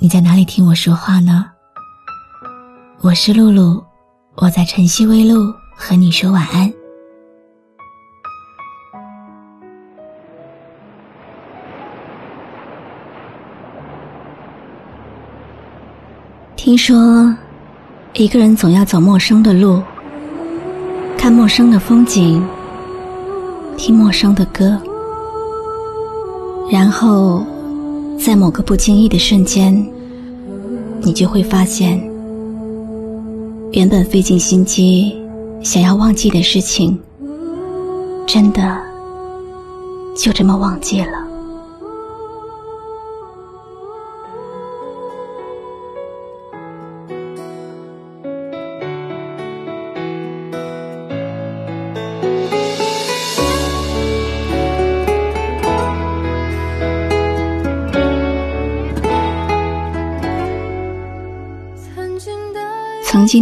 你在哪里听我说话呢？我是露露，我在晨曦微露和你说晚安。听说，一个人总要走陌生的路，看陌生的风景，听陌生的歌，然后，在某个不经意的瞬间，你就会发现，原本费尽心机想要忘记的事情，真的就这么忘记了。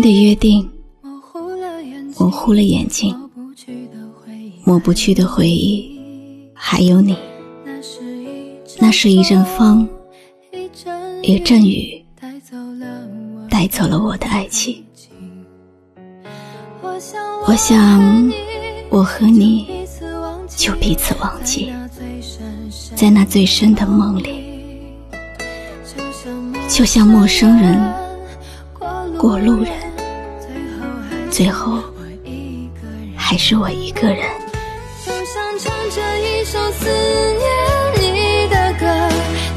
的约定，模糊了眼睛，抹不去的回忆，还有你。那是一阵风，一阵雨，带走了我的爱情。我想，我和你就彼此忘记，在那最深的梦里，就像陌生人。过路人，最后还是我一个人。就像唱着一首思念你的歌，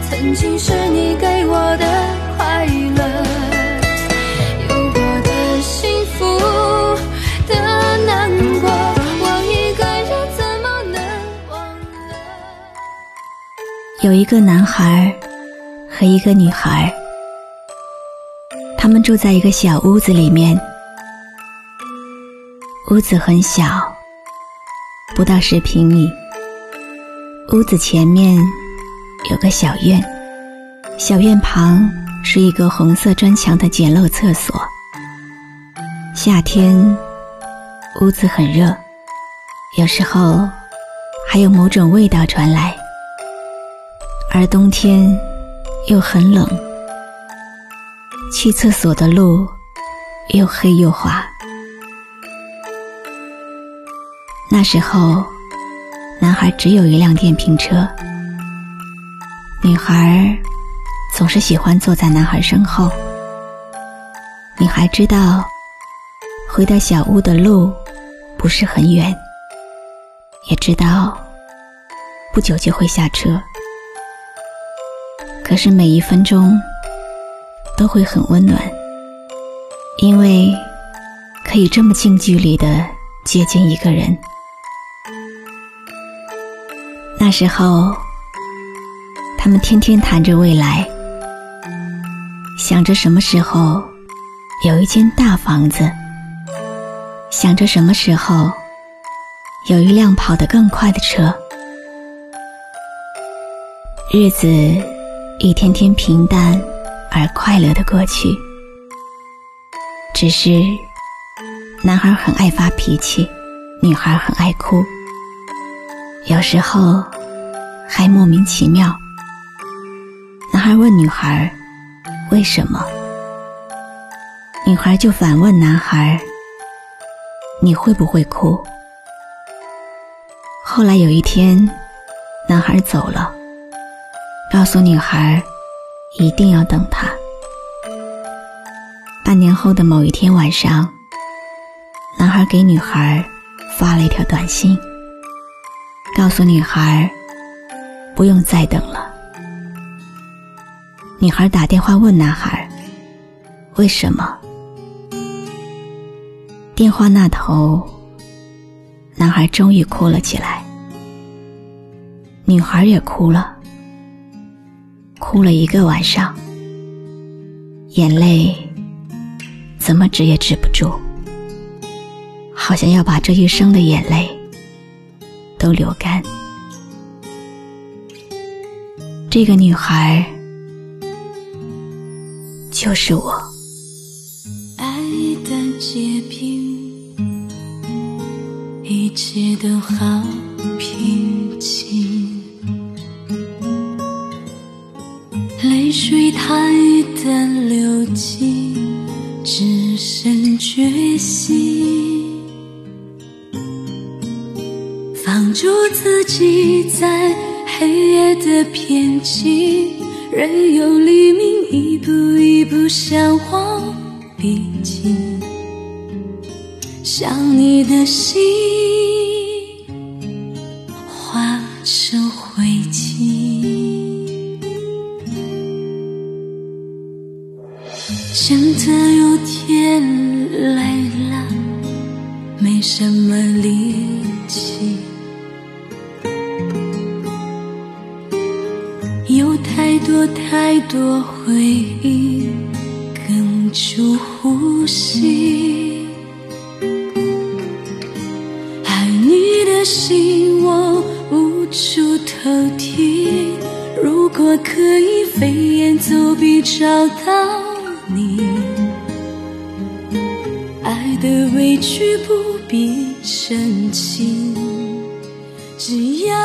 曾经是你给我的快乐，有过的幸福的难过，我一个人怎么能忘了？有一个男孩和一个女孩。他们住在一个小屋子里面，屋子很小，不到十平米。屋子前面有个小院，小院旁是一个红色砖墙的简陋厕所。夏天，屋子很热，有时候还有某种味道传来；而冬天又很冷。去厕所的路又黑又滑。那时候，男孩只有一辆电瓶车，女孩总是喜欢坐在男孩身后。女孩知道回到小屋的路不是很远，也知道不久就会下车，可是每一分钟。都会很温暖，因为可以这么近距离的接近一个人。那时候，他们天天谈着未来，想着什么时候有一间大房子，想着什么时候有一辆跑得更快的车。日子一天天平淡。而快乐的过去，只是男孩很爱发脾气，女孩很爱哭，有时候还莫名其妙。男孩问女孩：“为什么？”女孩就反问男孩：“你会不会哭？”后来有一天，男孩走了，告诉女孩。一定要等他。半年后的某一天晚上，男孩给女孩发了一条短信，告诉女孩不用再等了。女孩打电话问男孩为什么。电话那头，男孩终于哭了起来，女孩也哭了。哭了一个晚上，眼泪怎么止也止不住，好像要把这一生的眼泪都流干。这个女孩就是我。爱的结冰，一切都好平静，泪水它一旦流尽，只剩决心，放逐自己在黑夜的边际，任由黎明一步一步向我逼近，想你的心。多太多回忆。哽住呼吸，爱你的心我无处投递。如果可以飞檐走壁找到你，爱的委屈不必澄清，只要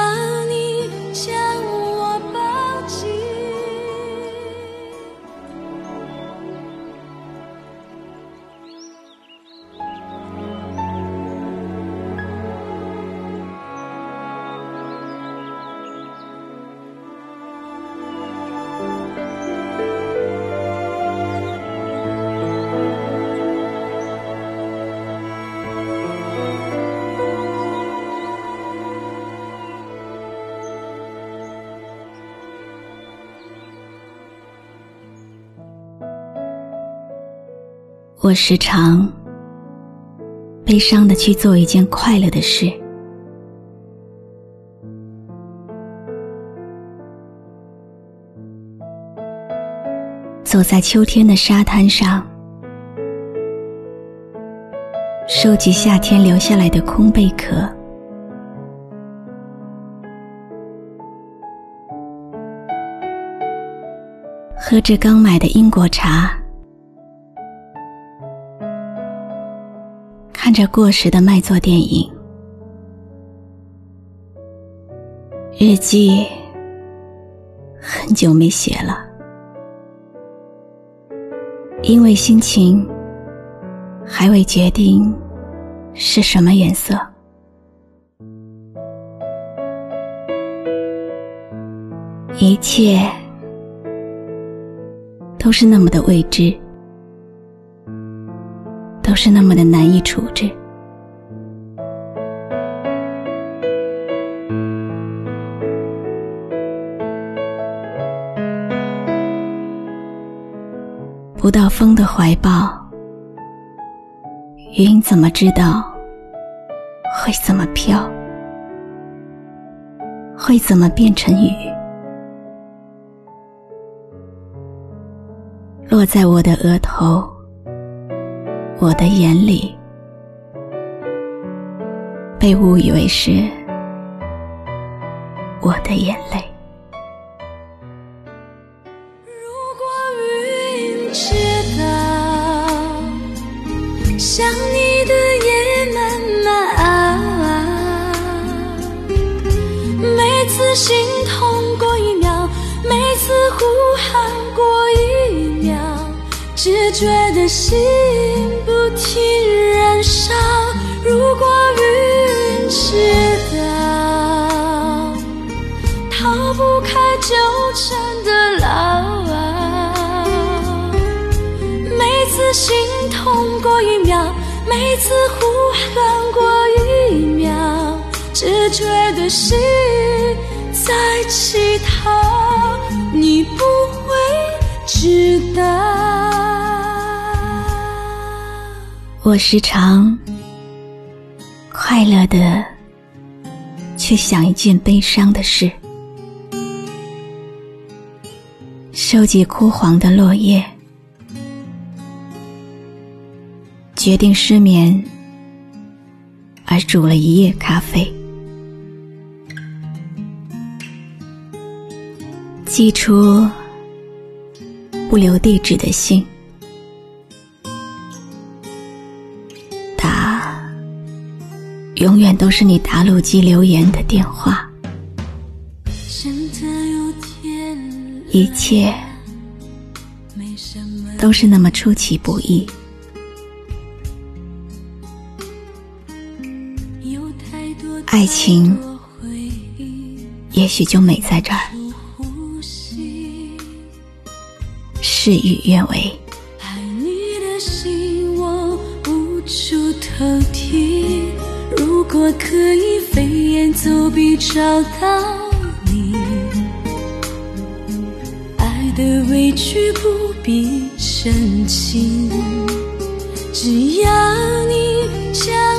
我时常悲伤的去做一件快乐的事，走在秋天的沙滩上，收集夏天留下来的空贝壳，喝着刚买的英国茶。着过时的卖座电影，日记很久没写了，因为心情还未决定是什么颜色，一切都是那么的未知。都是那么的难以处置，不到风的怀抱，云怎么知道会怎么飘，会怎么变成雨，落在我的额头。我的眼里，被误以为是我的眼泪。只觉得心。不停燃烧。如果云知道，逃不开纠缠的牢。每次心痛过一秒，每次呼喊过一秒，只觉得心在乞讨。你不会知道。我时常快乐的去想一件悲伤的事，收集枯黄的落叶，决定失眠而煮了一夜咖啡，寄出不留地址的信，永远都是你打录机留言的电话，一切都是那么出其不意。爱情也许就美在这儿，事与愿违。可以飞檐走壁找到你，爱的委屈不必深情，只要你将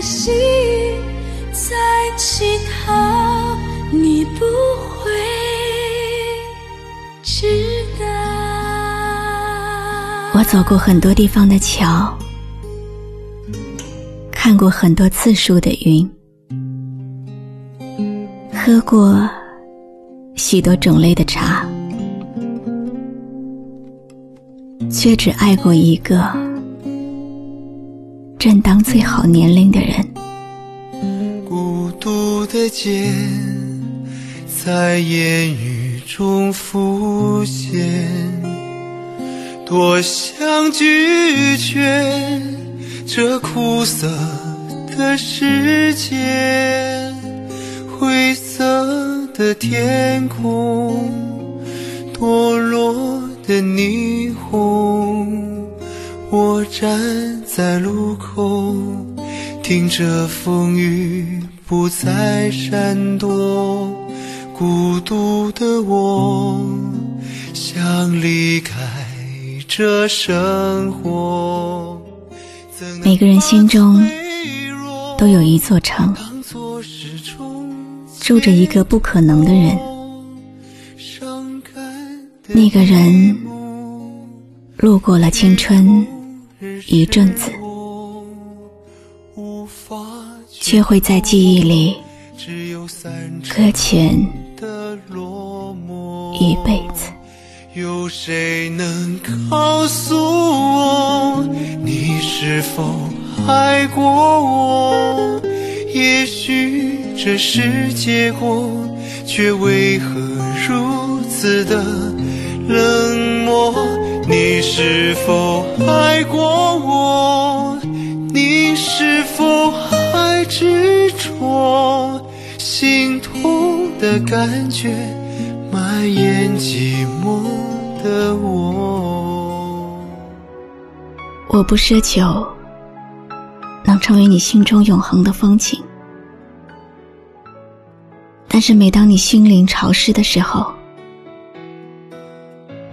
心在乞讨，你不会知道。我走过很多地方的桥，看过很多次数的云，喝过许多种类的茶。却只爱过一个正当最好年龄的人。孤独的肩在言语中浮现，多想拒绝这苦涩的世界。灰色的天空，堕落。的霓虹，我站在路口，听着风雨不再闪躲。孤独的我，想离开这生活。每个人心中都有一座城，住着一个不可能的人。那个人路过了青春一阵子，却会在记忆里搁浅一辈子。有谁能告诉我，你是否爱过我？也许这是结果，却为何如此的？冷漠，你是否爱过我？你是否还执着？心痛的感觉蔓延寂寞的我。我不奢求能成为你心中永恒的风景，但是每当你心灵潮湿的时候。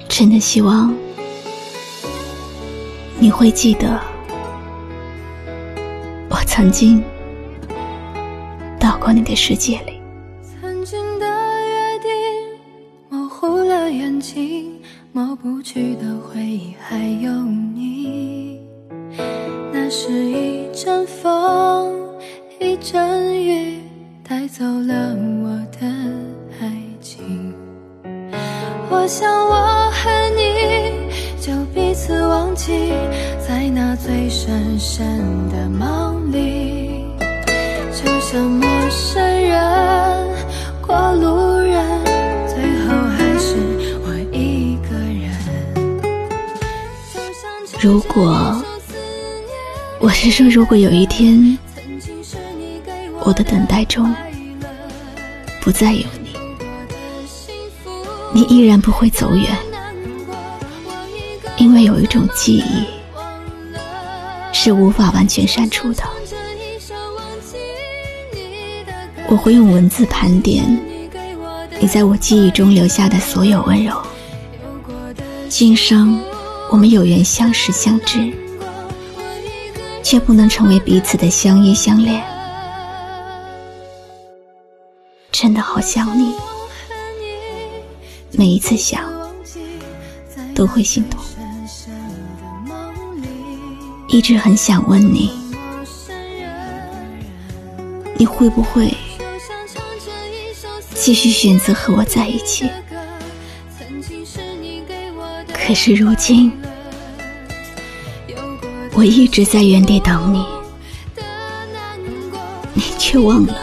真的希望你会记得，我曾经到过你的世界里。曾经的约定模糊了眼睛，抹不去的回忆还有你。那是一阵风，一阵雨，带走了我的爱情。我想我次忘记，在那最深深的梦里，就像陌生人、过路人，最后还是我一个人。如果，我是说，如果有一天，我的等待中不再有你。你依然不会走远，因为有一种记忆是无法完全删除的。我会用文字盘点你在我记忆中留下的所有温柔。今生我们有缘相识相知，却不能成为彼此的相依相恋。真的好想你，每一次想都会心痛。一直很想问你，你会不会继续选择和我在一起？可是如今，我一直在原地等你，你却忘了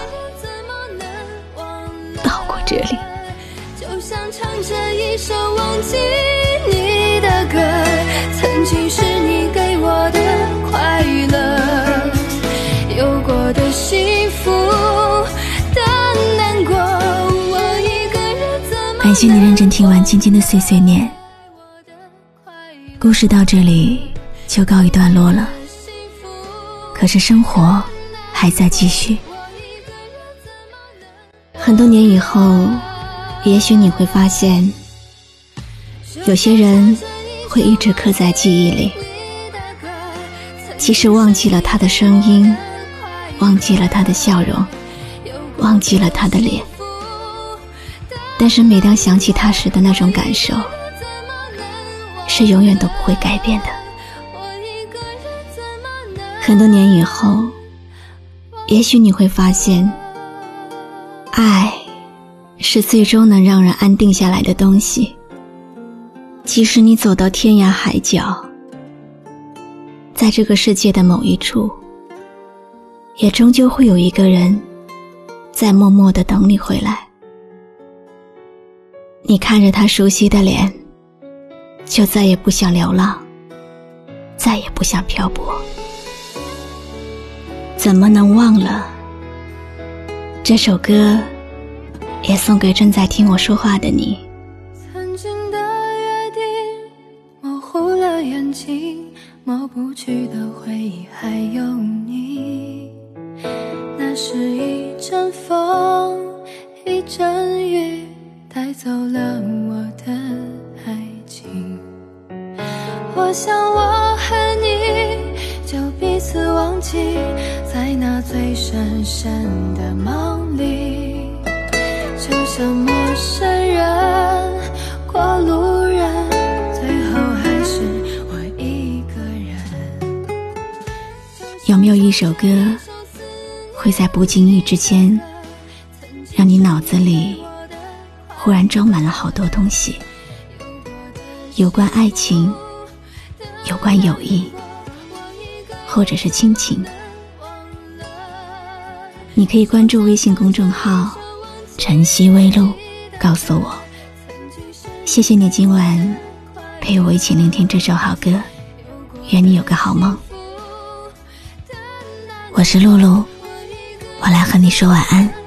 感谢你认真听完晶晶的碎碎念。故事到这里就告一段落了，可是生活还在继续。很多年以后，也许你会发现，有些人会一直刻在记忆里，即使忘记了他的声音，忘记了他的笑容，忘记了他的脸，但是每当想起他时的那种感受。是永远都不会改变的。很多年以后，也许你会发现，爱是最终能让人安定下来的东西。即使你走到天涯海角，在这个世界的某一处，也终究会有一个人在默默的等你回来。你看着他熟悉的脸。就再也不想流浪，再也不想漂泊。怎么能忘了？这首歌也送给正在听我说话的你。曾经的约定模糊了眼睛，抹不去的回忆还有你。那是一阵风，一阵雨，走了我的爱情。我想我和你就彼此忘记，在那最深深的梦里，就像陌生人过路人，最后还是我一个人。有没有一首歌会在不经意之间，让你脑子里忽然装满了好多东西？有关爱情。有关友谊，或者是亲情，你可以关注微信公众号“晨曦微露”，告诉我。谢谢你今晚陪我一起聆听这首好歌，愿你有个好梦。我是露露，我来和你说晚安。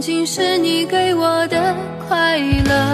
你的歌，曾经是你给我的快乐。